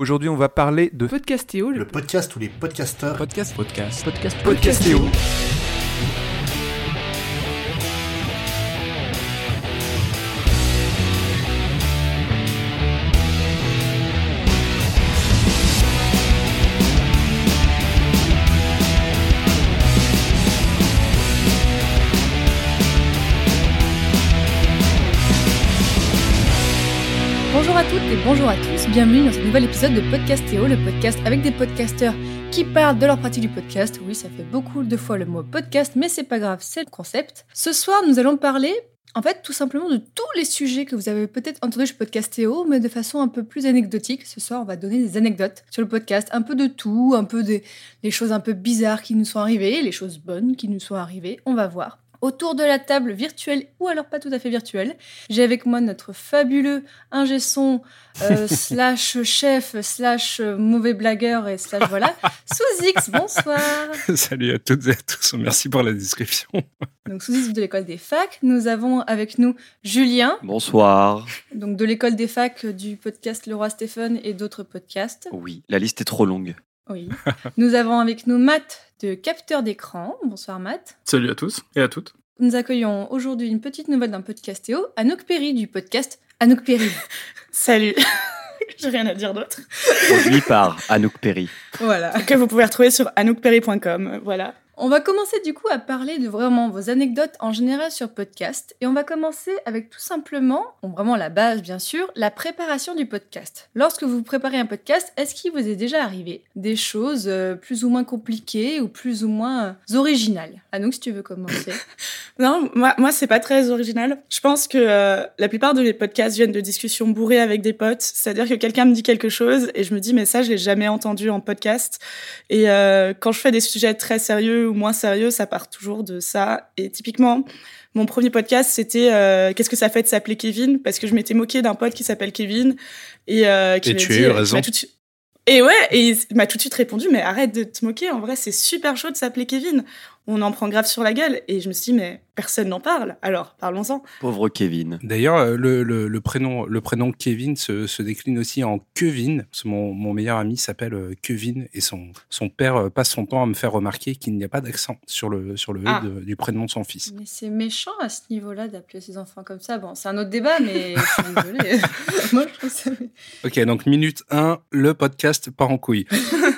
Aujourd'hui, on va parler de Podcastéo, Le podcast où les podcasteurs podcast, podcast, podcast, Podcastéo. Bonjour à tous, bienvenue dans ce nouvel épisode de Podcastéo, le podcast avec des podcasteurs qui parlent de leur pratique du podcast. Oui, ça fait beaucoup de fois le mot podcast, mais c'est pas grave, c'est le concept. Ce soir, nous allons parler, en fait, tout simplement de tous les sujets que vous avez peut-être entendus chez Podcastéo, mais de façon un peu plus anecdotique. Ce soir, on va donner des anecdotes sur le podcast, un peu de tout, un peu des choses un peu bizarres qui nous sont arrivées, les choses bonnes qui nous sont arrivées, on va voir. Autour de la table virtuelle ou alors pas tout à fait virtuelle, j'ai avec moi notre fabuleux ingé son euh, slash chef slash euh, mauvais blagueur et slash voilà, sous X, bonsoir. Salut à toutes et à tous, merci pour la description. Donc sous X de l'école des facs, nous avons avec nous Julien, Bonsoir. donc de l'école des facs du podcast Le Roi Stephen et d'autres podcasts. Oui, la liste est trop longue. Oui. nous avons avec nous Matt de Capteur d'écran. Bonsoir Matt. Salut à tous et à toutes. Nous accueillons aujourd'hui une petite nouvelle d'un podcastéo, Anouk Perry du podcast Anouk Perry. Salut J'ai rien à dire d'autre. Produit par Anouk Perry. voilà. Que vous pouvez retrouver sur anoukperry.com. Voilà. On va commencer du coup à parler de vraiment vos anecdotes en général sur podcast. Et on va commencer avec tout simplement, vraiment la base bien sûr, la préparation du podcast. Lorsque vous préparez un podcast, est-ce qu'il vous est déjà arrivé des choses euh, plus ou moins compliquées ou plus ou moins euh, originales? Anouk, si tu veux commencer. Non, moi, moi c'est pas très original. Je pense que euh, la plupart de mes podcasts viennent de discussions bourrées avec des potes. C'est-à-dire que quelqu'un me dit quelque chose et je me dis, mais ça, je l'ai jamais entendu en podcast. Et quand je fais des sujets très sérieux ou moins sérieux, ça part toujours de ça. Et typiquement, mon premier podcast, c'était euh, Qu'est-ce que ça fait de s'appeler Kevin? Parce que je m'étais moquée d'un pote qui s'appelle Kevin. Et, euh, qui Et tu as eu qui raison. Et ouais, et il m'a tout de suite répondu, mais arrête de te moquer, en vrai, c'est super chaud de s'appeler Kevin. On en prend grave sur la gueule. Et je me suis dit, mais personne n'en parle. Alors, parlons-en. Pauvre Kevin. D'ailleurs, euh, le, le- le prénom, le prénom Kevin se, se décline aussi en Kevin. Parce que Mon, mon meilleur ami s'appelle euh, Kevin et son, son père euh, passe son temps à me faire remarquer qu'il n'y a pas d'accent sur le, sur le E Ah. de- du prénom de son fils. Mais c'est méchant à ce niveau-là d'appeler ses enfants comme ça. Bon, c'est un autre débat, mais je suis désolée. Moi, je trouve ça... Ok, donc minute 1, le podcast part en couille.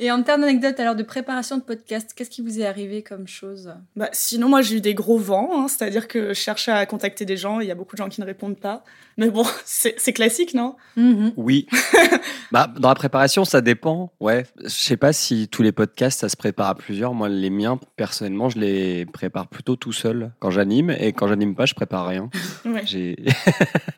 Et en termes d'anecdotes, alors de préparation de podcast, qu'est-ce qui vous est arrivé comme chose? Bah, sinon, moi, j'ai eu des gros vents, hein, c'est-à-dire que je cherchais à contacter des gens, et il y a beaucoup de gens qui ne répondent pas. Mais bon, c'est classique, non? Mhm. Oui. bah, dans la préparation, ça dépend. Ouais. Je sais pas si tous les podcasts, ça se prépare à plusieurs. Moi, les miens, personnellement, je les prépare plutôt tout seul quand j'anime. Et quand j'anime pas, je prépare rien. Ouais.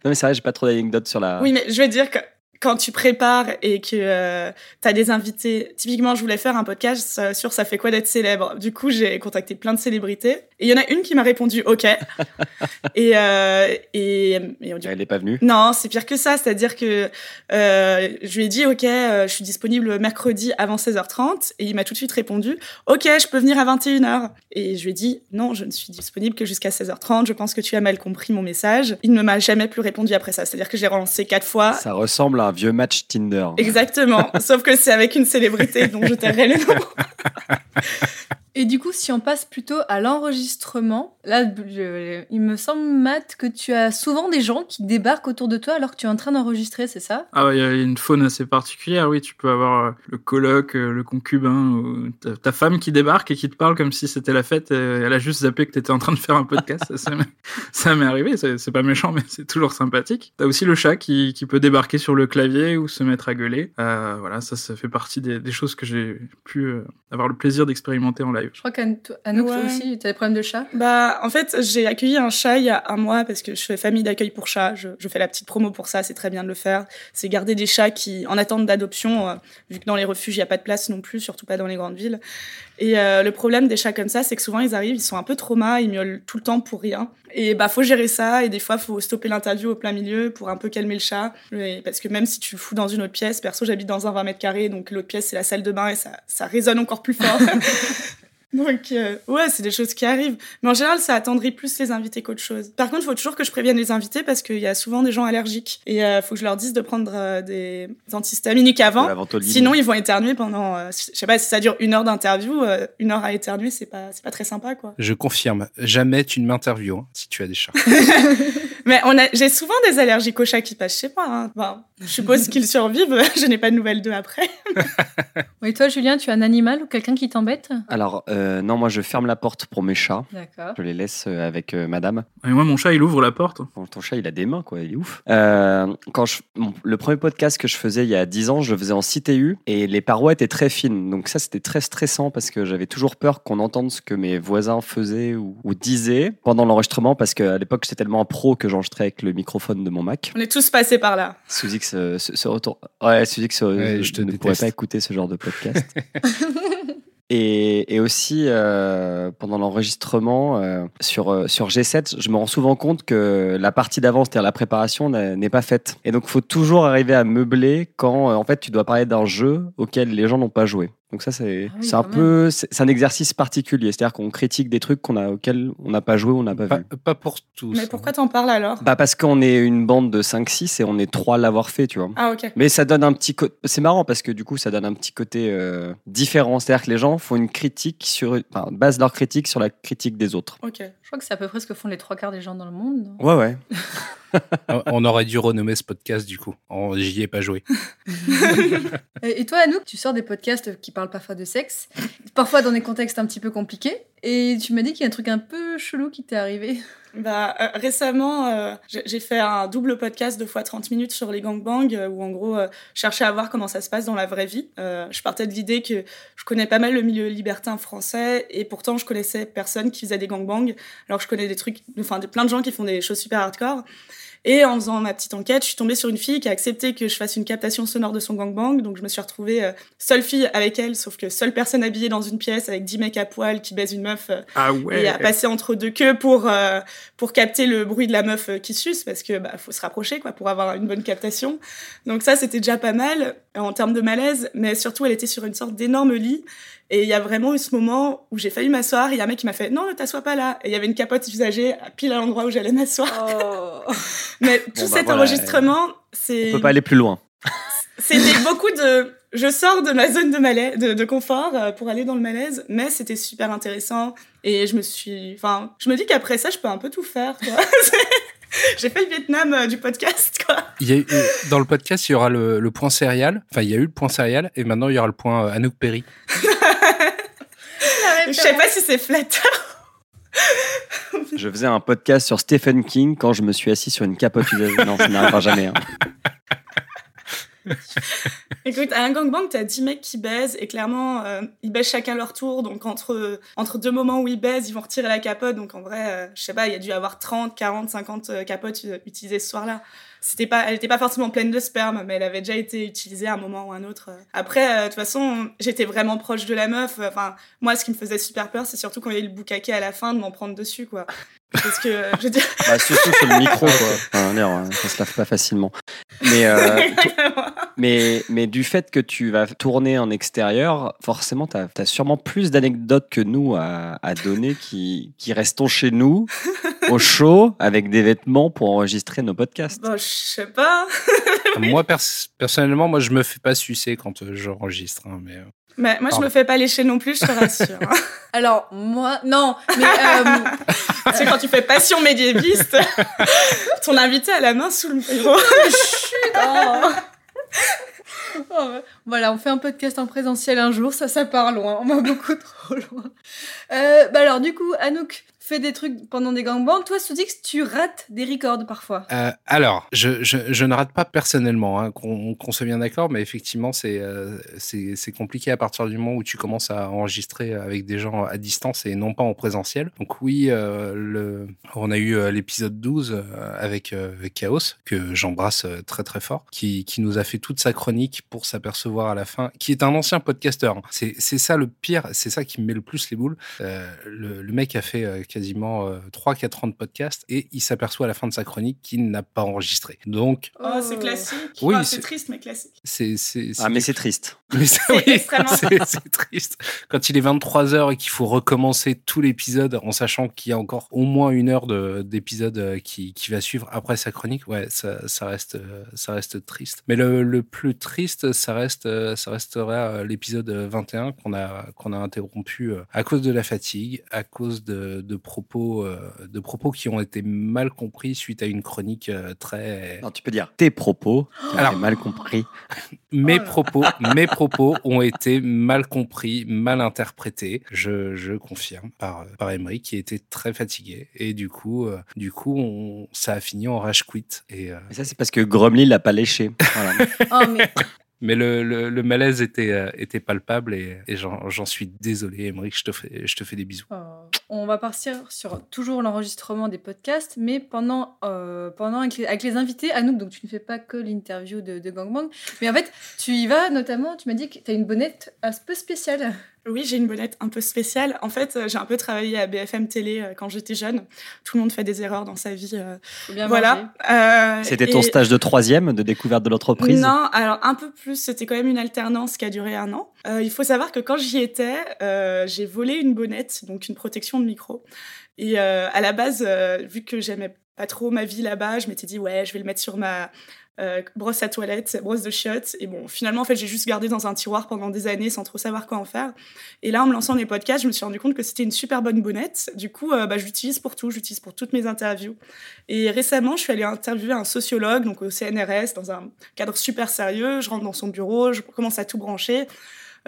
Non, mais c'est vrai, j'ai pas trop d'anecdotes sur la. Oui, mais je veux dire que quand tu prépares et que tu as des invités, typiquement, je voulais faire un podcast euh, sur ça fait quoi d'être célèbre. Du coup, j'ai contacté plein de célébrités. Et il y en a une qui m'a répondu OK. et, euh, et, et on dit Elle est pas venue. Non, c'est pire que ça. C'est-à-dire que euh, je lui ai dit, OK, euh, je suis disponible mercredi avant 16h30. Et il m'a tout de suite répondu, OK, je peux venir à 21h. Et je lui ai dit, non, je ne suis disponible que jusqu'à 16h30. Je pense que tu as mal compris mon message. Il ne m'a jamais plus répondu après ça. C'est-à-dire que j'ai relancé quatre fois. Ça ressemble à un vieux match Tinder. Exactement. Sauf que c'est avec une célébrité dont je tairai le nom. Et du coup, si on passe plutôt à l'enregistrement, là, je- il me semble, Matt, que tu as souvent des gens qui débarquent autour de toi alors que tu es en train d'enregistrer, c'est ça? Ah ouais, il y a une faune assez particulière, oui. Tu peux avoir euh, le coloc, euh, le concubin, ou ta, ta femme qui débarque et qui te parle comme si c'était la fête. et elle a juste zappé que t'étais en train de faire un podcast. ça ça m'est- ça m'est arrivé, c'est pas méchant, mais c'est toujours sympathique. T'as aussi le chat qui, qui peut débarquer sur le clavier ou se mettre à gueuler. Euh, voilà, ça, ça fait partie des, des choses que j'ai pu euh, avoir le plaisir d'expérimenter en live. Je crois qu'Anouk Ouais. aussi, tu as des problèmes de chat? Bah, en fait, j'ai accueilli un chat il y a un mois parce que je fais famille d'accueil pour chats. Je, je fais la petite promo pour ça, c'est très bien de le faire. C'est garder des chats qui, en attente d'adoption, euh, vu que dans les refuges, il n'y a pas de place non plus, surtout pas dans les grandes villes. Et euh, le problème des chats comme ça, c'est que souvent, ils arrivent, ils sont un peu traumas, ils miaulent tout le temps pour rien. Et bah, faut gérer ça, et des fois, faut stopper l'interview au plein milieu pour un peu calmer le chat. Et parce que même si tu le fous dans une autre pièce, perso, j'habite dans un 20 mètres carrés, donc l'autre pièce, c'est la salle de bain, et ça, ça résonne encore plus fort. Donc, euh, ouais, c'est des choses qui arrivent. Mais en général, ça attendrit plus les invités qu'autre chose. Par contre, il faut toujours que je prévienne les invités parce qu'il y a souvent des gens allergiques. Et il euh, faut que je leur dise de prendre euh, des antihistaminiques avant. Sinon, ils vont éternuer pendant, euh, je sais pas, si ça dure une heure d'interview, une heure à éternuer, c'est pas, c'est pas très sympa, quoi. Je confirme. Jamais tu ne m'interviews hein, si tu as des chats. Mais on a, j'ai souvent des allergiques aux chats qui passent chez moi. Hein. Bon, je suppose qu'ils survivent. je n'ai pas de nouvelles d'eux après. oui, toi, Julien, tu as un animal ou quelqu'un qui t'embête? Alors, euh, non, moi, je ferme la porte pour mes chats. D'accord. Je les laisse euh, avec euh, madame. Et moi, mon chat, il ouvre la porte. ton chat, il a des mains, quoi. Il est ouf. quand je, le premier podcast que je faisais il y a 10 ans, je le faisais en CTU et les parois étaient très fines. Donc, ça, c'était très stressant parce que j'avais toujours peur qu'on entende ce que mes voisins faisaient ou, ou disaient pendant l'enregistrement parce qu'à l'époque, j'étais tellement pro que j'enregistrais avec le microphone de mon Mac. On est tous passés par là. Suzix se, se, retourne. Ouais, Suzix je ne pourrais pas écouter ce genre de podcast. Et, et, aussi, euh, pendant l'enregistrement euh, sur, euh, sur G7, je me rends souvent compte que la partie d'avance, c'est-à-dire la préparation, n'est pas faite. Et donc, il faut toujours arriver à meubler quand, en fait, tu dois parler d'un jeu auquel les gens n'ont pas joué. Donc ça, c'est ah un peu, c'est un exercice particulier. C'est-à-dire qu'on critique des trucs qu'on a, auxquels on n'a pas joué ou on n'a pas, vu. Pas pour tous. Mais pourquoi t'en parles alors? Bah parce qu'on est une bande de 5-6 et on est trois à l'avoir fait, tu vois. Ah ok. Mais ça donne un petit côté... C'est marrant parce que du coup, ça donne un petit côté euh, différent. C'est-à-dire que les gens font une critique sur... Enfin, basent leur critique sur la critique des autres. Ok. Je crois que c'est à peu près ce que font les trois quarts des gens dans le monde. ouais, ouais. On aurait dû renommer ce podcast du coup. J'y ai pas joué. et toi, Anouk, tu sors des podcasts qui parlent parfois de sexe, parfois dans des contextes un petit peu compliqués. Et tu m'as dit qu'il y a un truc un peu chelou qui t'est arrivé. Bah, euh, récemment, euh, j'ai fait un double podcast de fois 30 minutes sur les gangbangs, euh, où en gros, je cherchais à voir comment ça se passe dans la vraie vie. je partais de l'idée que je connais pas mal le milieu libertin français, et pourtant je connaissais personne qui faisait des gangbangs, alors je connais des trucs, enfin plein de gens qui font des choses super hardcore. Et en faisant ma petite enquête, je suis tombée sur une fille qui a accepté que je fasse une captation sonore de son gangbang. Donc je me suis retrouvée euh, seule fille avec elle, sauf que seule personne habillée dans une pièce avec 10 mecs à poil qui baisent une meuf. Euh, ah ouais. Et à passer entre deux queues pour, euh, pour capter le bruit de la meuf qui suce, parce que bah, faut se rapprocher quoi pour avoir une bonne captation. Donc ça, c'était déjà pas mal en termes de malaise, mais surtout elle était sur une sorte d'énorme lit et il y a vraiment eu ce moment où j'ai failli m'asseoir. Il y a un mec qui m'a fait non, ne t'assois pas là. Et il y avait une capote usagée pile à l'endroit où j'allais m'asseoir. Oh. Mais tout bah cet enregistrement, c'est. On peut pas aller plus loin. C'était beaucoup de. Je sors de ma zone de malaise, de, confort euh, pour aller dans le malaise, mais c'était super intéressant. Et je me suis. Enfin, je me dis qu'après ça, je peux un peu tout faire. J'ai fait le Vietnam euh, du podcast, quoi. Il y a dans le podcast, il y aura le, le point céréal. Enfin, il y a eu le point céréal et maintenant il y aura le point euh, Anouk Perry. Je sais pas si c'est flatteur. je faisais un podcast sur Stephen King quand je me suis assis sur une capote Non, ça n'arrivera jamais. Hein. Écoute, à un gangbang, t'as 10 mecs qui baisent et clairement, euh, ils baisent chacun leur tour. Donc, entre, entre deux moments où ils baisent, ils vont retirer la capote. Donc, en vrai, euh, je sais pas, il y a dû avoir 30, 40, 50 capotes euh, utilisées ce soir-là c'était pas, elle était pas forcément pleine de sperme, mais elle avait déjà été utilisée à un moment ou un autre. Après, euh, de toute façon, j'étais vraiment proche de la meuf. Enfin, moi, ce qui me faisait super peur, c'est surtout quand il y a eu le boucaquet à la fin, de m'en prendre dessus, quoi. Parce que, je veux dire... Bah, surtout sur le micro, quoi. Enfin, hein, ça se lave pas facilement. Mais, euh, mais, mais du fait que tu vas tourner en extérieur, forcément, tu as, sûrement plus d'anecdotes que nous à, à donner qui, qui restons chez nous, au chaud, avec des vêtements pour enregistrer nos podcasts. Bon, je sais pas. moi, personnellement, moi, je me fais pas sucer quand euh, j'enregistre. Hein, mais... Euh, mais moi, je me fais pas lécher non plus, je te rassure. Hein. Alors, moi, non, mais. Euh... c'est quand tu fais passion médiéviste, ton invité a la main sous le bureau. oh. Oh, voilà, on fait un podcast en présentiel un jour, ça, ça part loin, on va beaucoup trop loin. Euh, bah alors, du coup, Anouk, fais des trucs pendant des gangbangs. Toi, Soudix, tu rates des records parfois. Euh, alors, je, ne rate pas personnellement, hein, qu'on soit bien d'accord, mais effectivement, euh, c'est compliqué à partir du moment où tu commences à enregistrer avec des gens à distance et non pas en présentiel. Donc oui, euh, on a eu l'épisode 12 euh, avec Chaos, que j'embrasse très très fort, qui, qui nous a fait toute sa chronique pour s'apercevoir à la fin, qui est un ancien podcasteur. Hein. C'est ça le pire, c'est ça qui me met le plus les boules. Le, le, mec a fait quasiment euh, 3-4 ans de podcast et il s'aperçoit à la fin de sa chronique qu'il n'a pas enregistré. Donc. Oh, c'est classique. Oui, c'est triste, mais classique. C'est, ah, mais c'est triste. Mais ça, C'est oui, extrêmement- c'est triste. Quand il est 23h et qu'il faut recommencer tout l'épisode en sachant qu'il y a encore au moins une heure de- d'épisode euh, qui, qui va suivre après sa chronique, ouais, ça, ça, reste, euh, ça reste triste. Mais le, le plus triste, ça, reste, euh, ça resterait euh, l'épisode 21 qu'on a, qu'on a interrompu à cause de la fatigue, à cause de, de, propos, euh, de propos qui ont été mal compris suite à une chronique euh, très... Non, tu peux dire tes propos. Tu as Alors- mal compris. Mes Oh propos, mes propos ont été mal compris, mal interprétés. Je, je confirme par par Emery qui était très fatigué et du coup, euh, du coup, on, ça a fini en rage quit. Et euh, Mais ça, c'est parce que Grumly l'a pas léché. Voilà. Oh, mais mais le, le, malaise était euh, était palpable et, j'en suis désolé, Emery. Je te fais je te fais des bisous. Euh, on va partir sur toujours l'enregistrement des podcasts, mais pendant, euh, pendant avec, les, avec les invités, Anouk, donc tu ne fais pas que l'interview de, de Gangbang, mais en fait, tu y vas notamment, tu m'as dit que tu as une bonnette un peu spéciale. Oui, j'ai une bonnette un peu spéciale. En fait, euh, j'ai un peu travaillé à BFM Télé euh, quand j'étais jeune. Tout le monde fait des erreurs dans sa vie. euh, Faut bien voilà. Euh, C'était ton et- stage de troisième de découverte de l'entreprise? Non, alors un peu plus. C'était quand même une alternance qui a duré un an. Euh, il faut savoir que quand j'y étais, euh, j'ai volé une bonnette, donc une protection de micro. Et euh, à la base, euh, vu que j'aimais pas trop ma vie là-bas, je m'étais dit ouais, je vais le mettre sur ma euh, brosse à toilette, brosse de chiottes. Et bon, finalement, en fait, j'ai juste gardé dans un tiroir pendant des années sans trop savoir quoi en faire. Et là, en me lançant les podcasts, je me suis rendu compte que c'était une super bonne bonnette. Du coup, euh, bah, je l'utilise pour tout. J'utilise pour toutes mes interviews. Et récemment, je suis allée interviewer un sociologue, donc au CNRS, dans un cadre super sérieux. Je rentre dans son bureau, je commence à tout brancher.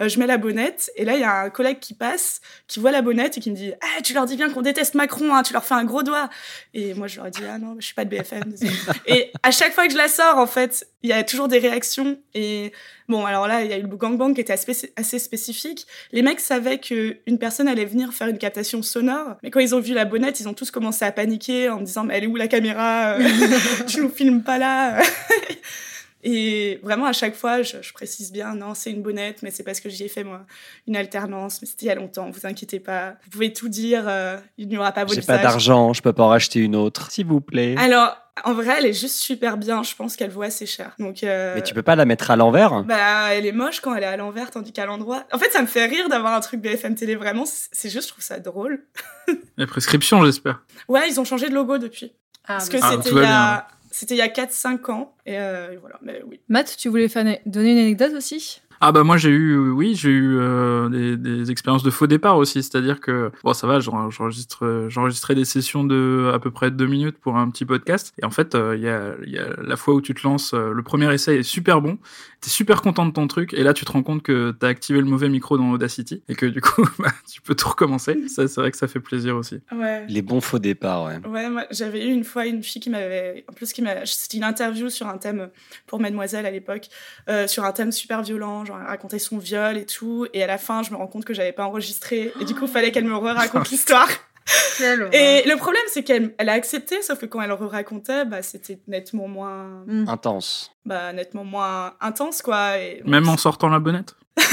Euh, je mets la bonnette et là il y a un collègue qui passe, qui voit la bonnette et qui me dit ah tu leur dis bien qu'on déteste Macron, hein, tu leur fais un gros doigt. Et moi je leur dis ah non je suis pas de BFM. et à chaque fois que je la sors en fait il y a toujours des réactions et bon alors là il y a eu le gangbang qui était assez, spécifique. Les mecs savaient que une personne allait venir faire une captation sonore, mais quand ils ont vu la bonnette ils ont tous commencé à paniquer en me disant mais elle est où la caméra? Tu nous filmes pas là? Et vraiment, à chaque fois, je, je précise bien, non, c'est une bonnette, mais c'est parce que j'y ai fait, moi, une alternance, mais c'était il y a longtemps, vous inquiétez pas. Vous pouvez tout dire, euh, il n'y aura pas votre J'ai pas d'argent, je peux pas en racheter une autre, s'il vous plaît. Alors, en vrai, elle est juste super bien, je pense qu'elle vaut assez cher. Donc, euh, Mais tu peux pas la mettre à l'envers bah, elle est moche quand elle est à l'envers, tandis qu'à l'endroit. En fait, ça me fait rire d'avoir un truc BFM Télé, vraiment, c'est juste, je trouve ça drôle. La prescription, j'espère. Ouais, ils ont changé de logo depuis. Ah, Parce que Ah, c'était il y a... C'était il y a 4-5 ans, et euh, voilà, mais oui. Matt, tu voulais donner une anecdote aussi? Ah bah moi j'ai eu oui j'ai eu euh, des, des expériences de faux départ aussi c'est-à-dire que bon ça va j'en- j'enregistre j'enregistrais des sessions de à peu près deux minutes pour un petit podcast et en fait euh, il y a il y a la fois où tu te lances euh, le premier essai est super bon t'es super content de ton truc et là tu te rends compte que t'as activé le mauvais micro dans Audacity et que du coup bah, tu peux tout recommencer ça c'est vrai que ça fait plaisir aussi Ouais. Les bons faux départs, ouais. Ouais, moi, j'avais eu une fois une fille qui m'avait. En plus, qui m'a. C'était une interview sur un thème pour Mademoiselle à l'époque, euh, sur un thème super violent, genre racontait son viol et tout. Et à la fin, je me rends compte que j'avais pas enregistré. Et du coup, il fallait qu'elle me raconte l'histoire. Et le problème, c'est qu'elle elle a accepté, sauf que quand elle racontait, bah, c'était nettement moins. Mm. Intense. Bah, nettement moins intense, quoi. Et, bon, même en sortant la bonnette?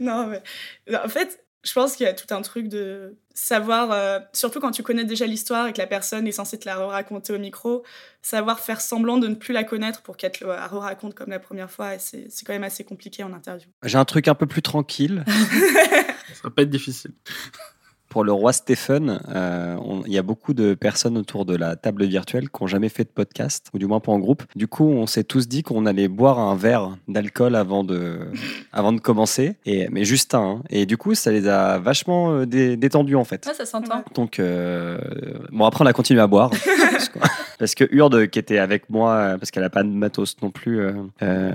Non, mais en fait, je pense qu'il y a tout un truc de savoir, euh, surtout quand tu connais déjà l'histoire et que la personne est censée te la raconter au micro, savoir faire semblant de ne plus la connaître pour qu'elle te la raconte comme la première fois. Et c'est c'est quand même assez compliqué en interview. J'ai un truc un peu plus tranquille. ça va pas être difficile Pour le roi Stephen, euh, on- il y a beaucoup de personnes autour de la table virtuelle qui n'ont jamais fait de podcast, ou du moins pas en groupe. Du coup, on s'est tous dit qu'on allait boire un verre d'alcool avant de, avant de commencer, et, mais juste un. hein. Et du coup, ça les a vachement euh, dé- détendus en fait. Ah, ça s'entend. Donc, euh, bon, après, on a continué à boire. parce, que, parce que Urde, qui était avec moi, parce qu'elle n'a pas de matos non plus, euh,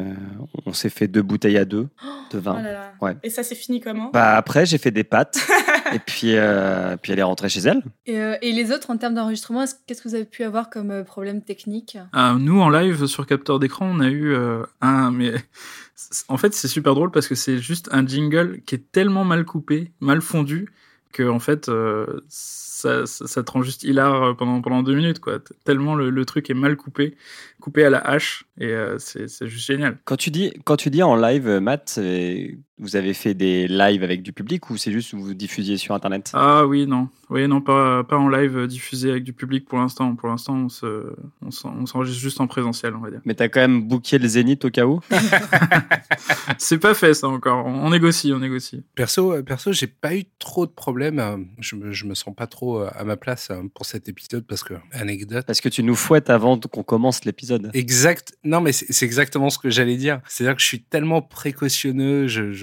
on s'est fait deux bouteilles à deux de vin. Oh là là. Ouais. Et ça s'est fini comment? Bah, après, j'ai fait des pâtes, et puis, euh, puis elle est rentrée chez elle. Et, euh, et les autres, en termes d'enregistrement, est-ce- qu'est-ce que vous avez pu avoir comme euh, problème technique? Euh, nous, en live sur capteur d'écran, on a eu euh, un. Mais en fait, c'est super drôle parce que c'est juste un jingle qui est tellement mal coupé, mal fondu, que en fait euh, ça, ça, ça, te rend juste hilar pendant pendant deux minutes quoi. Tellement le, le truc est mal coupé, coupé à la hache et euh, c'est juste génial. Quand tu dis quand tu dis en live, Matt, vous avez fait des lives avec du public ou c'est juste vous diffusiez sur internet? Ah oui non, oui non pas pas en live diffusé avec du public pour l'instant. Pour l'instant on se on s'enregistre juste en présentiel on va dire. Mais t'as quand même booké le Zénith au cas où? C'est pas fait ça encore. On, négocie on négocie. Perso perso j'ai pas eu trop de problèmes. Je me je me sens pas trop à ma place pour cet épisode parce que anecdote. Parce que tu nous fouettes avant qu'on commence l'épisode. Exact. Non mais c'est exactement ce que j'allais dire. C'est-à-dire que je suis tellement précautionneux. Je, je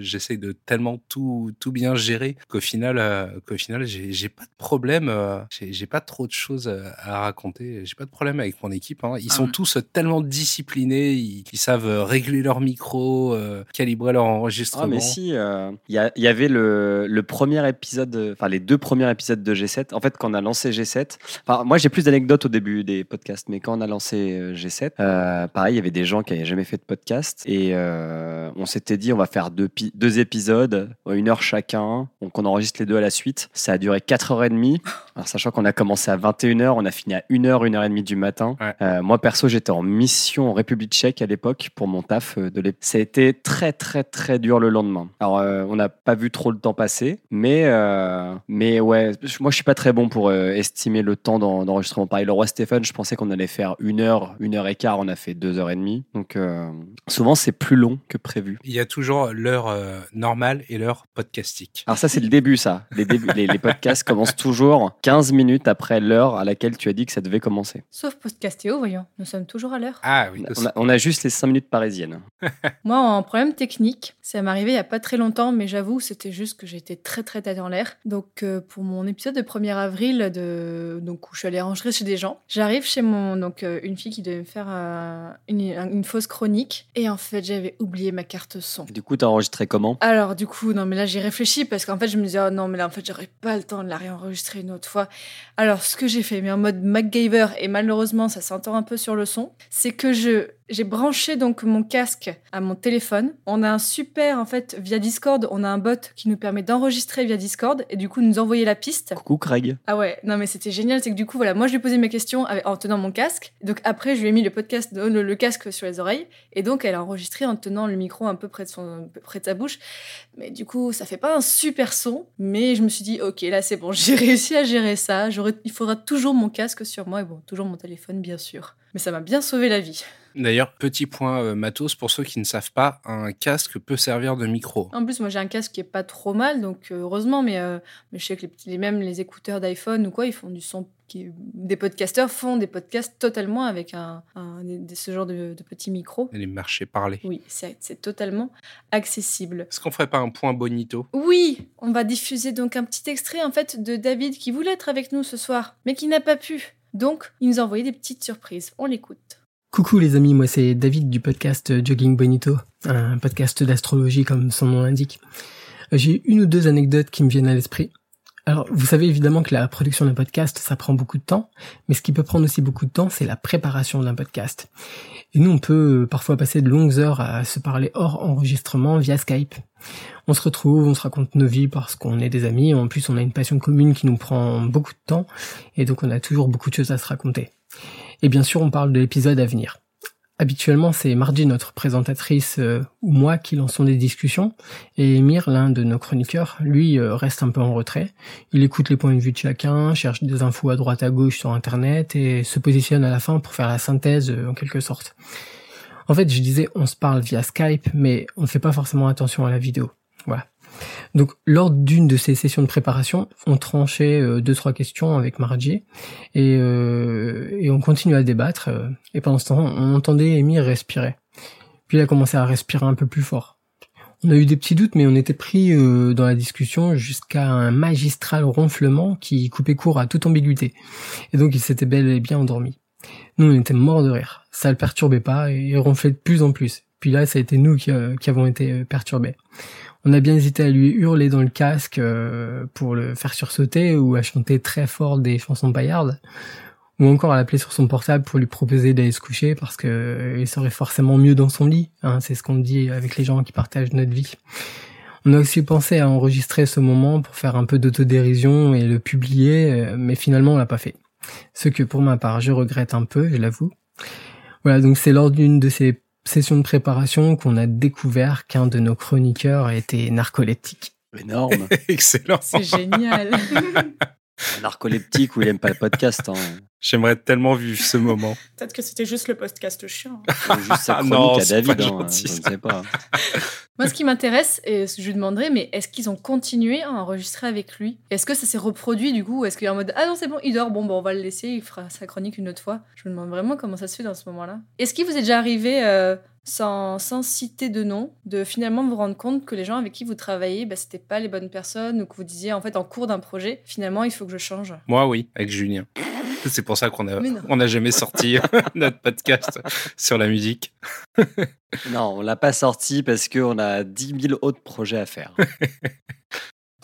j'essaie de tellement tout, tout bien gérer qu'au final, euh, qu'au final, j'ai pas de problème, euh, j'ai pas trop de choses à raconter. J'ai pas de problème avec mon équipe. Hein. Ils ah sont tous tellement disciplinés, ils, savent régler leur micro, euh, calibrer leur enregistrement. Ah, mais si, il y, y, avait le, le premier épisode, enfin les deux premiers épisodes de G7. En fait, quand on a lancé G7, moi j'ai plus d'anecdotes au début des podcasts, mais quand on a lancé G7, pareil, il y avait des gens qui n'avaient jamais fait de podcast et on s'était dit on va faire deux, deux épisodes, une heure chacun. Donc on enregistre les deux à la suite. Ça a duré 4h30. Alors, sachant qu'on a commencé à 21h, on a fini à 1h, 1h30 du matin. Euh, moi perso, j'étais en mission en République tchèque à l'époque pour mon taf. Euh, de ça a été très très très dur le lendemain. Alors euh, on n'a pas vu trop le temps passer, mais, mais ouais, moi je suis pas très bon pour estimer le temps d'enregistrement. Pareil, le roi Stéphane, je pensais qu'on allait faire une heure, une heure et quart, on a fait deux heures et demie. Donc souvent c'est plus long que prévu. Il y a toujours l'heure euh, normale et l'heure podcastique. Alors ça, c'est le début, ça. Les, les, podcasts commencent toujours 15 minutes après l'heure à laquelle tu as dit que ça devait commencer. Sauf Podcastéo, voyons. Nous sommes toujours à l'heure. Ah oui. On a, juste les 5 minutes parisiennes. Moi, en problème technique, ça m'est arrivé il n'y a pas très longtemps, mais j'avoue, c'était juste que j'étais très très tête en l'air. Donc euh, pour mon épisode de 1er avril, de... donc, où je suis allée ranger chez des gens, j'arrive chez mon donc euh, une fille qui devait me faire une, une, fausse chronique. Et en fait, j'avais oublié ma carte son. Du coup, tu enregistré comment? Alors, du coup, non, mais là, j'ai réfléchi parce qu'en fait, je me disais, oh non, mais là, en fait, j'aurais pas le temps de la réenregistrer une autre fois. Alors, ce que j'ai fait, mais en mode MacGyver, et malheureusement, ça s'entend un peu sur le son, c'est que je j'ai branché donc mon casque à mon téléphone. On a un super, en fait, via Discord, on a un bot qui nous permet d'enregistrer via Discord et du coup nous envoyer la piste. Coucou Craig. Ah ouais, non mais c'était génial, c'est que du coup, voilà, moi je lui ai posé mes questions en tenant mon casque. Donc après, je lui ai mis le podcast, le, le, casque sur les oreilles et donc elle a enregistré en tenant le micro un peu près de, son, près de sa bouche. Mais du coup, ça fait pas un super son, mais je me suis dit, ok, là c'est bon, j'ai réussi à gérer ça. Il faudra toujours mon casque sur moi et bon, toujours mon téléphone, bien sûr. Mais ça m'a bien sauvé la vie. D'ailleurs, petit point euh, matos pour ceux qui ne savent pas, un casque peut servir de micro. En plus, moi j'ai un casque qui est pas trop mal, donc euh, heureusement, mais, euh, mais, je sais que les, petits, les écouteurs d'iPhone ou quoi, ils font du son. Qui, des podcasteurs font des podcasts totalement avec un, ce genre de, petits micros. Et les marchés parlés. Oui, c'est totalement accessible. Est-ce qu'on ferait pas un point bonito? Oui, on va diffuser donc un petit extrait en fait de David qui voulait être avec nous ce soir, mais qui n'a pas pu. Donc, il nous a envoyé des petites surprises. On l'écoute. Coucou les amis, moi c'est David du podcast Jogging Bonito, un podcast d'astrologie comme son nom l'indique. J'ai une ou deux anecdotes qui me viennent à l'esprit. Alors, vous savez évidemment que la production d'un podcast, ça prend beaucoup de temps, mais ce qui peut prendre aussi beaucoup de temps, c'est la préparation d'un podcast. Et nous, on peut parfois passer de longues heures à se parler hors enregistrement via Skype. On se retrouve, on se raconte nos vies parce qu'on est des amis, en plus on a une passion commune qui nous prend beaucoup de temps, et donc on a toujours beaucoup de choses à se raconter. Et bien sûr, on parle de l'épisode à venir. Habituellement, c'est Margie, notre présentatrice, euh, ou moi qui lançons des discussions, et Emir, l'un de nos chroniqueurs, lui, euh, reste un peu en retrait. Il écoute les points de vue de chacun, cherche des infos à droite à gauche sur Internet, et se positionne à la fin pour faire la synthèse, euh, en quelque sorte. En fait, je disais, on se parle via Skype, mais on ne fait pas forcément attention à la vidéo. Voilà. Donc, lors d'une de ces sessions de préparation, on tranchait euh, deux trois questions avec Margie et, euh, on continue à débattre. Euh, et pendant ce temps, on entendait Emir respirer. Puis il a commencé à respirer un peu plus fort. On a eu des petits doutes, mais on était pris euh, dans la discussion jusqu'à un magistral ronflement qui coupait court à toute ambiguïté. Et donc il s'était bel et bien endormi. Nous, on était morts de rire. Ça le perturbait pas et il ronflait de plus en plus. Puis là, ça a été nous qui, qui avons été perturbés. On a bien hésité à lui hurler dans le casque euh, pour le faire sursauter ou à chanter très fort des chansons paillardes ou encore à l'appeler sur son portable pour lui proposer d'aller se coucher parce que euh, il serait forcément mieux dans son lit. Hein, c'est ce qu'on dit avec les gens qui partagent notre vie. On a aussi pensé à enregistrer ce moment pour faire un peu d'autodérision et le publier, euh, mais finalement on l'a pas fait. Ce que pour ma part je regrette un peu, je l'avoue. Voilà, donc c'est lors d'une de ces sessions de préparation qu'on a découvert qu'un de nos chroniqueurs était narcoleptique. Énorme. Excellent. C'est génial. Un narcoleptique où il aime pas le podcast. Hein. J'aimerais tellement vivre ce moment. Peut-être que c'était juste le podcast chiant. Ou juste sa Ah chronique non, à c'est David. pas hein, gentil, je ne sais pas. Moi, ce qui m'intéresse, et ce que je lui demanderais, mais est-ce qu'ils ont continué à enregistrer avec lui? Est-ce que ça s'est reproduit du coup ou Est-ce qu'il est en mode Ah non, c'est bon, il dort, bon, bah, on va le laisser, il fera sa chronique une autre fois? Je me demande vraiment comment ça se fait dans ce moment-là. Est-ce qu'il vous est déjà arrivé, euh, sans, sans citer de nom, de finalement vous rendre compte que les gens avec qui vous travaillez, bah, c'était pas les bonnes personnes ou que vous disiez en fait en cours d'un projet, finalement, il faut que je change Moi, oui, avec Julien. C'est pour ça qu'on a, on n'a jamais sorti notre podcast sur la musique. Non, on l'a pas sorti parce qu'on a 10 000 autres projets à faire.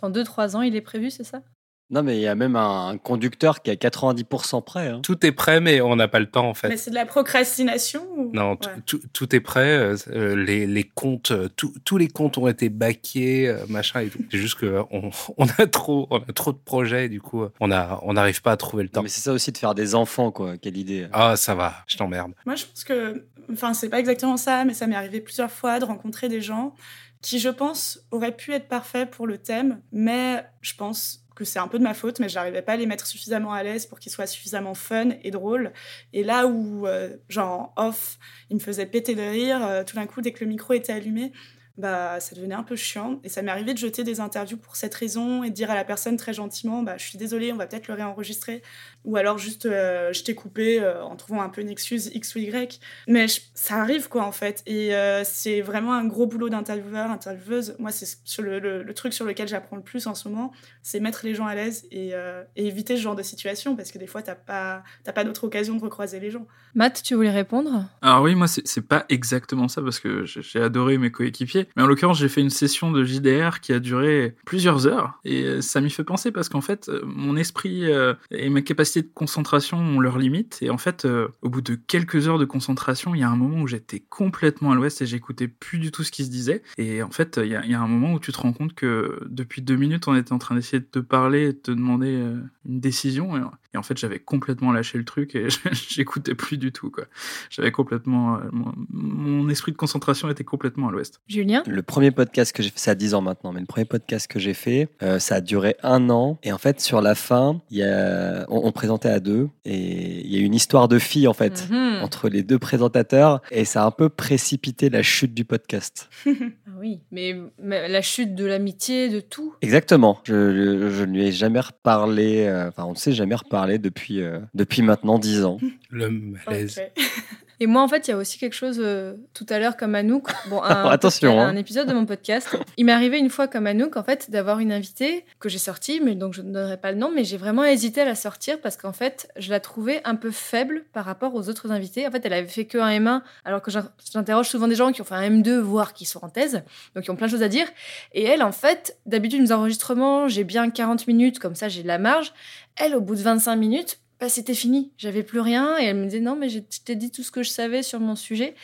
Dans 2-3 ans, il est prévu, c'est ça? Non, mais il y a même un, conducteur qui est à 90% prêt. hein. Tout est prêt, mais on n'a pas le temps, en fait. Mais c'est de la procrastination ou... Non, tout- Ouais. tout, est prêt. euh, euh, les, les comptes, euh, tous les comptes ont été baqués, machin et tout. C'est juste que on, on a trop, on a trop de projets, du coup, on a, on n'arrive pas à trouver le Non, temps. mais c'est ça aussi de faire des enfants, quoi. Quelle idée. Ah, ça va, je t'emmerde. Moi, je pense que, enfin, c'est pas exactement ça, mais ça m'est arrivé plusieurs fois de rencontrer des gens qui, je pense, auraient pu être parfaits pour le thème, mais je pense c'est un peu de ma faute, mais j'arrivais pas à les mettre suffisamment à l'aise pour qu'ils soient suffisamment fun et drôles. Et là où, euh, genre, off, ils me faisaient péter de rire, euh, tout d'un coup, dès que le micro était allumé, bah, ça devenait un peu chiant. Et ça m'est arrivé de jeter des interviews pour cette raison et de dire à la personne très gentiment, bah, je suis désolée, on va peut-être le réenregistrer. Ou alors juste, euh, je t'ai coupé euh, en trouvant un peu une excuse X ou Y. Mais je- ça arrive, quoi, en fait. Et euh, c'est vraiment un gros boulot d'intervieweur, intervieweuse. Moi, c'est sur le, le- le truc sur lequel j'apprends le plus en ce moment, c'est mettre les gens à l'aise et, euh, et éviter ce genre de situation, parce que des fois, t'as pas, t'as pas d'autre occasion de recroiser les gens. Matt, tu voulais répondre? Alors oui, moi c'est pas exactement ça parce que j'ai adoré mes coéquipiers, mais en l'occurrence j'ai fait une session de JDR qui a duré plusieurs heures et ça m'y fait penser parce qu'en fait mon esprit euh, et ma capacité de concentration ont leurs limites et en fait euh, au bout de quelques heures de concentration il y a un moment où j'étais complètement à l'ouest et j'écoutais plus du tout ce qui se disait. Et en fait il y, a, un moment où tu te rends compte que depuis deux minutes on était en train d'essayer de te parler de te demander euh, une décision et, en fait j'avais complètement lâché le truc et j'écoutais plus du tout quoi. J'avais complètement. euh, mon, mon esprit de concentration était complètement à l'ouest. Julien? Le premier podcast que j'ai fait, ça a 10 ans maintenant, mais le premier podcast que j'ai fait, euh, ça a duré un an. Et en fait, sur la fin, il y a, on, on présentait à deux et il y a une histoire de fille en fait. Mhm. entre les deux présentateurs et ça a un peu précipité la chute du podcast. Ah oui, mais, mais la chute de l'amitié, de tout? Exactement. Je, je ne lui ai jamais reparlé, euh, enfin on ne s'est jamais reparlé depuis, euh, depuis maintenant 10 ans. Le malaise. Ok. Et moi, en fait, il y a aussi quelque chose euh, tout à l'heure comme Anouk. Bon, un, Attention, un hein. épisode de mon podcast. Il m'est arrivé une fois comme Anouk, en fait, d'avoir une invitée que j'ai sortie, mais donc je ne donnerai pas le nom, mais j'ai vraiment hésité à la sortir parce qu'en fait, je la trouvais un peu faible par rapport aux autres invités. En fait, elle avait fait que un M1, alors que j'in- j'interroge souvent des gens qui ont fait un M2, voire qui sont en thèse, donc qui ont plein de choses à dire. Et elle, en fait, d'habitude, mes enregistrements, j'ai bien 40 minutes, comme ça, j'ai de la marge. Elle, au bout de 25 minutes, bah, c'était fini. J'avais plus rien. Et elle me disait, non, mais j'ai- je t'ai dit tout ce que je savais sur mon sujet.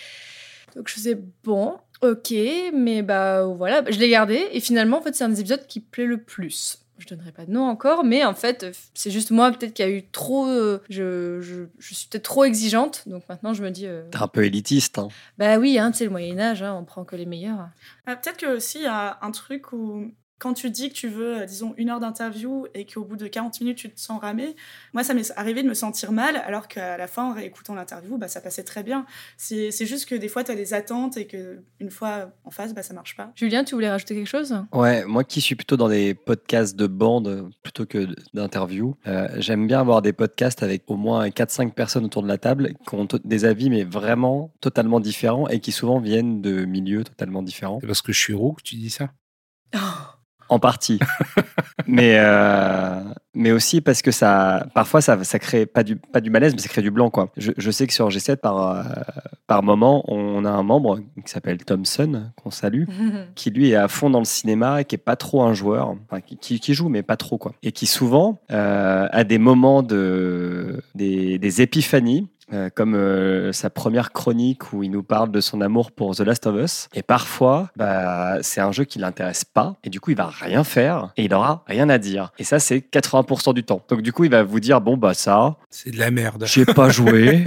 Donc je faisais, bon, ok, mais bah voilà, je l'ai gardé. Et finalement, en fait, c'est un des épisodes qui plaît le plus. Je donnerai pas de nom encore, mais en fait, c'est juste moi peut-être qui a eu trop. euh, je, je, je suis peut-être trop exigeante, donc maintenant je me dis. euh, T'es un peu élitiste. hein. bah oui, hein, tu sais, le Moyen-Âge, hein, on prend que les meilleurs. Ah, Peut-être que aussi il y a un truc où quand tu dis que tu veux, euh, disons, une heure d'interview et qu'au bout de 40 minutes tu te sens ramé, moi ça m'est arrivé de me sentir mal alors qu'à la fin en réécoutant l'interview, bah, ça passait très bien. C'est juste que des fois tu as des attentes et que une fois en face, bah, ça marche pas. Julien, tu voulais rajouter quelque chose? Ouais, moi qui suis plutôt dans des podcasts de bande plutôt que d'interviews, euh, j'aime bien avoir des podcasts avec au moins 4-5 personnes autour de la table qui ont des avis mais vraiment totalement différents et qui souvent viennent de milieux totalement différents. C'est parce que je suis roux que tu dis ça? En partie. mais, euh, mais aussi parce que ça, parfois, ça, ça crée pas du, pas du malaise, mais ça crée du blanc. Quoi. Je, je sais que sur G7, par, euh, par moment, on a un membre qui s'appelle Thompson, qu'on salue, qui lui est à fond dans le cinéma et qui est pas trop un joueur, enfin, qui, qui- qui joue, mais pas trop. Quoi. Et qui souvent euh, a des moments de, des, des épiphanies euh, comme euh, sa première chronique où il nous parle de son amour pour The Last of Us. Et parfois, bah, c'est un jeu qui l'intéresse pas, et du coup, il va rien faire, et il aura rien à dire. Et ça, c'est 80% du temps. Donc du coup, il va vous dire, bon, bah ça, C'est de la merde. j'ai pas joué.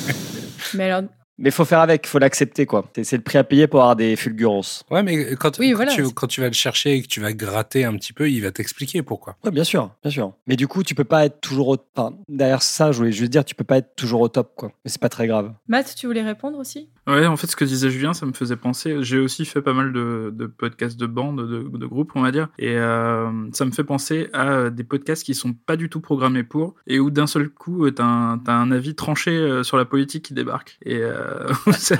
Mais alors, Mais faut faire avec, faut l'accepter, quoi. C'est- le prix à payer pour avoir des fulgurances. Ouais, mais quand, Oui, quand voilà. tu, quand tu vas le chercher et que tu vas gratter un petit peu, il va t'expliquer pourquoi. Ouais, bien sûr, bien sûr. Mais du coup, tu peux pas être toujours au... Enfin, derrière ça, je voulais juste dire, tu peux pas être toujours au top, quoi. Mais c'est pas très grave. Matt, tu voulais répondre aussi? Ouais, en fait, ce que disait Julien, ça me faisait penser. J'ai aussi fait pas mal de, de podcasts de bandes, de, de groupes, on va dire, et euh, ça me fait penser à des podcasts qui sont pas du tout programmés pour, et où d'un seul coup, euh, t'as un, t'as un avis tranché euh, sur la politique qui débarque, et euh, où, ça,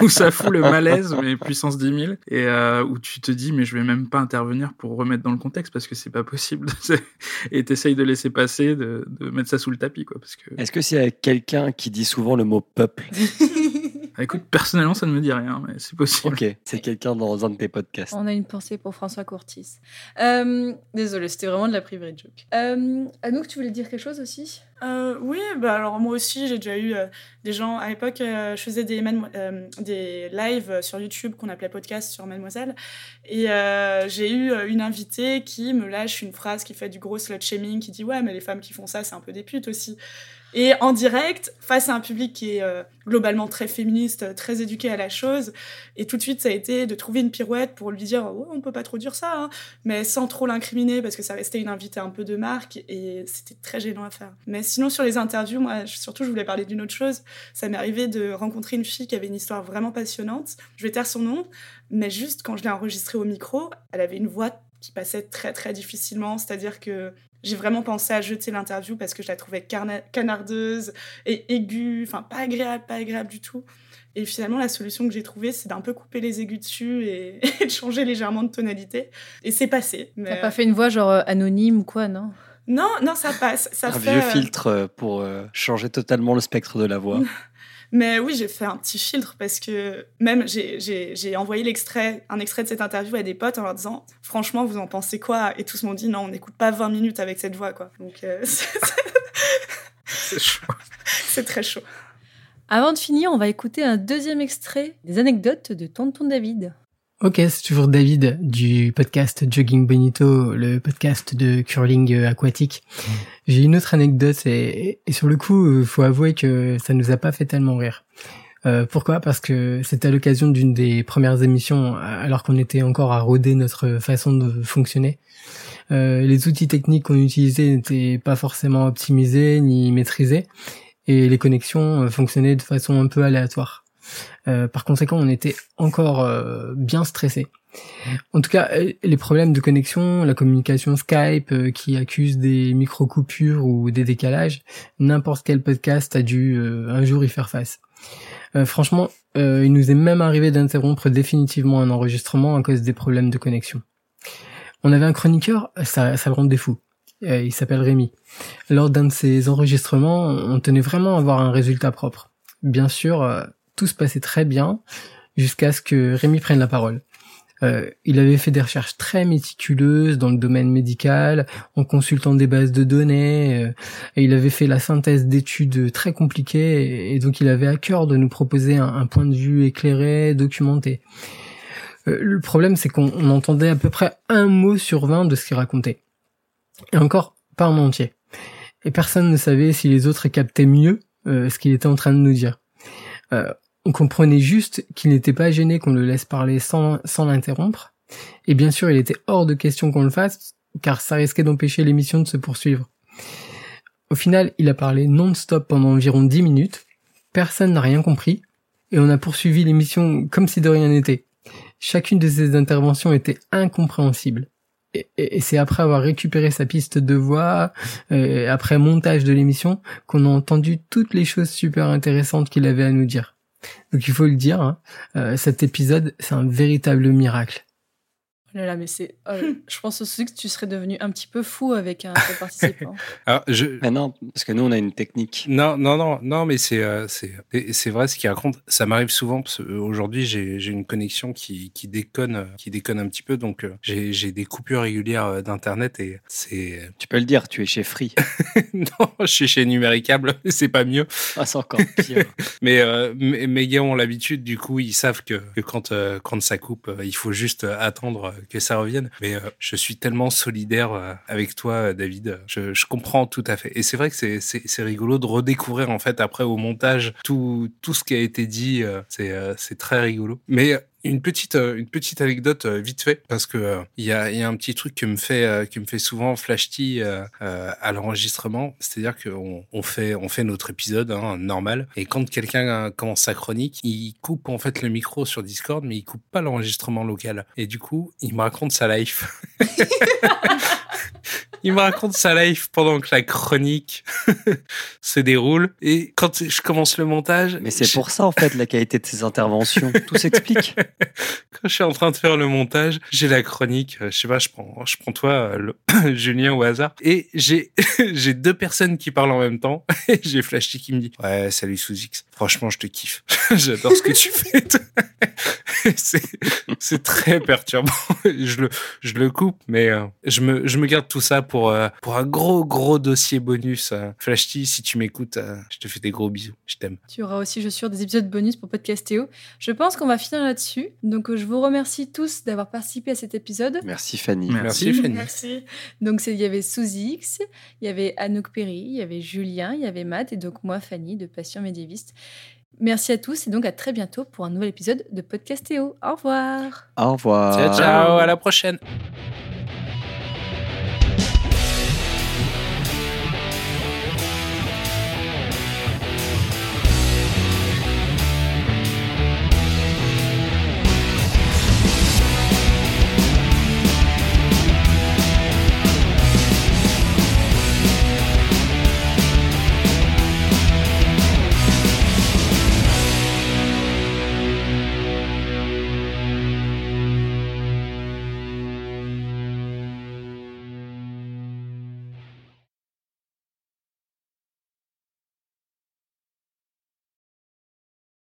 où ça fout le malaise, mais puissance 10 000, et euh, où tu te dis, mais je vais même pas intervenir pour remettre dans le contexte parce que c'est pas possible, et t'essayes de laisser passer, de, de mettre ça sous le tapis, quoi, parce que. Est-ce que c'est quelqu'un qui dit souvent le mot peuple? écoute, personnellement, ça ne me dit rien, mais c'est possible. Ok, c'est quelqu'un dans un de tes podcasts. On a une pensée pour François Courtis. Euh, désolé, c'était vraiment de la privée de joke. Euh, Anouk, tu voulais dire quelque chose aussi? Euh, oui, bah alors moi aussi j'ai déjà eu euh, des gens à l'époque euh, je faisais des euh, lives sur YouTube qu'on appelait podcast sur Mademoiselle et euh, j'ai eu une invitée qui me lâche une phrase qui fait du gros slut shaming qui dit ouais mais les femmes qui font ça c'est un peu des putes aussi et en direct face à un public qui est euh, globalement très féministe euh, très éduqué à la chose et tout de suite ça a été de trouver une pirouette pour lui dire ouais, on peut pas trop dire ça hein mais sans trop l'incriminer parce que ça restait une invitée un peu de marque et c'était très gênant à faire. Mais sinon sur les interviews, moi surtout je voulais parler d'une autre chose. Ça m'est arrivé de rencontrer une fille qui avait une histoire vraiment passionnante. Je vais taire son nom, mais juste quand je l'ai enregistrée au micro, elle avait une voix qui passait très très difficilement, c'est-à-dire que j'ai vraiment pensé à jeter l'interview parce que je la trouvais canardeuse et aiguë, enfin pas agréable, pas agréable du tout. Et finalement, la solution que j'ai trouvée, c'est d'un peu couper les aigus dessus et, et de changer légèrement de tonalité. Et c'est passé. Mais... T'as pas fait une voix genre euh, anonyme ou quoi, non? Non, non, ça passe. Ça Un fait, vieux euh, filtre euh, pour changer totalement le spectre de la voix. Mais oui, j'ai fait un petit filtre parce que même j'ai- envoyé l'extrait, un extrait de cette interview à des potes en leur disant franchement, vous en pensez quoi? Et tous m'ont dit non, on n'écoute pas 20 minutes avec cette voix, quoi. Donc euh, c'est- C'est chaud. c'est très chaud. Avant de finir, on va écouter un deuxième extrait des anecdotes de Tonton David. Ok, c'est toujours David du podcast Jogging Bonito, le podcast de curling aquatique. J'ai une autre anecdote et, et sur le coup, euh, faut avouer que ça nous a pas fait tellement rire. Euh, pourquoi? Parce que c'était à l'occasion d'une des premières émissions, alors qu'on était encore à roder notre façon de fonctionner. Euh, les outils techniques qu'on utilisait n'étaient pas forcément optimisés ni maîtrisés, et les connexions fonctionnaient de façon un peu aléatoire. Euh, par conséquent, on était encore euh, bien stressé. En tout cas, euh, les problèmes de connexion, la communication Skype euh, qui accuse des micro-coupures ou des décalages, n'importe quel podcast a dû euh, un jour y faire face. Euh, franchement, il nous est même arrivé d'interrompre définitivement un enregistrement à cause des problèmes de connexion. On avait un chroniqueur, ça, ça le rendait fou. Il s'appelle Rémi. Lors d'un de ces enregistrements, on tenait vraiment à avoir un résultat propre. Bien sûr, tout se passait très bien jusqu'à ce que Rémi prenne la parole. Euh, il avait fait des recherches très méticuleuses dans le domaine médical, en consultant des bases de données, euh, et il avait fait la synthèse d'études très compliquées, et, donc il avait à cœur de nous proposer un, point de vue éclairé, documenté. Euh, le problème, c'est qu'on on entendait à peu près un mot sur vingt de ce qu'il racontait. Et encore, pas en entier. Et personne ne savait si les autres captaient mieux ce qu'il était en train de nous dire. On comprenait juste qu'il n'était pas gêné qu'on le laisse parler sans, sans l'interrompre. Et bien sûr, il était hors de question qu'on le fasse, car ça risquait d'empêcher l'émission de se poursuivre. Au final, il a parlé non-stop pendant environ 10 minutes. Personne n'a rien compris. Et on a poursuivi l'émission comme si de rien n'était. Chacune de ses interventions était incompréhensible. Et, c'est après avoir récupéré sa piste de voix, euh, après montage de l'émission, qu'on a entendu toutes les choses super intéressantes qu'il avait à nous dire. Donc il faut le dire, hein, euh, cet épisode, c'est un véritable miracle. Oh là là, mais c'est. euh, je pense aussi que tu serais devenu un petit peu fou avec un participant. Alors, je, Mais non, parce que nous, on a une technique. Non, non, non, non, mais c'est euh, c'est vrai ce qu'il raconte. Ça m'arrive souvent parce qu'aujourd'hui j'ai j'ai une connexion qui qui déconne euh, qui déconne un petit peu, donc euh, j'ai j'ai des coupures régulières euh, d'internet et c'est Tu peux le dire, tu es chez Free. non, je suis chez Numéricable, c'est pas mieux. Ah, c'est encore pire. Mais euh, mes gars ont l'habitude, du coup ils savent que, que quand euh, quand ça coupe, euh, il faut juste euh, attendre euh, que ça revienne. Mais euh, je suis tellement solidaire euh, avec toi, euh, David. Je, je comprends tout à fait. Et c'est vrai que c'est rigolo de redécouvrir en fait après au montage tout tout ce qui a été dit. C'est très rigolo. Mais une petite euh, une petite anecdote euh, vite fait parce que euh, il y a il y a un petit truc qui me fait euh, qui me fait souvent flashty euh, euh, à l'enregistrement, c'est-à-dire qu'on on fait on fait notre épisode hein, normal et quand quelqu'un euh, commence sa chronique, il coupe en fait le micro sur Discord mais il coupe pas l'enregistrement local et du coup, il me raconte sa life. Il me raconte sa life pendant que la chronique se déroule. Et quand je commence le montage, Mais c'est je- pour ça, en fait, la qualité de ces interventions. Tout s'explique. quand je suis en train de faire le montage, j'ai la chronique. euh, Je sais pas, je prends, je prends toi, euh, Julien au hasard, et j'ai deux personnes qui parlent en même temps. Et j'ai Flashy qui me dit ouais salut sous X. Franchement, je te kiffe. J'adore ce que tu fais. c'est très perturbant. je le je le coupe, mais euh, je me je me garde tout ça pour euh, pour un gros gros dossier bonus. Euh. Flashy, si tu m'écoutes, euh, je te fais des gros bisous. Je t'aime. Tu auras aussi, je suis sûre, des épisodes bonus pour Podcastéo. Je pense qu'on va finir là-dessus. Donc, je vous remercie tous d'avoir participé à cet épisode. Merci, Fanny. Merci, Fanny. Merci. Donc, c'est- il y avait Suzy X, il y avait Anouk Perry, il y avait Julien, il y avait Matt et donc moi, Fanny, de Patient Médiéviste. Merci à tous et donc à très bientôt pour un nouvel épisode de Podcastéo. Au revoir Au revoir. Ciao ciao, à la prochaine.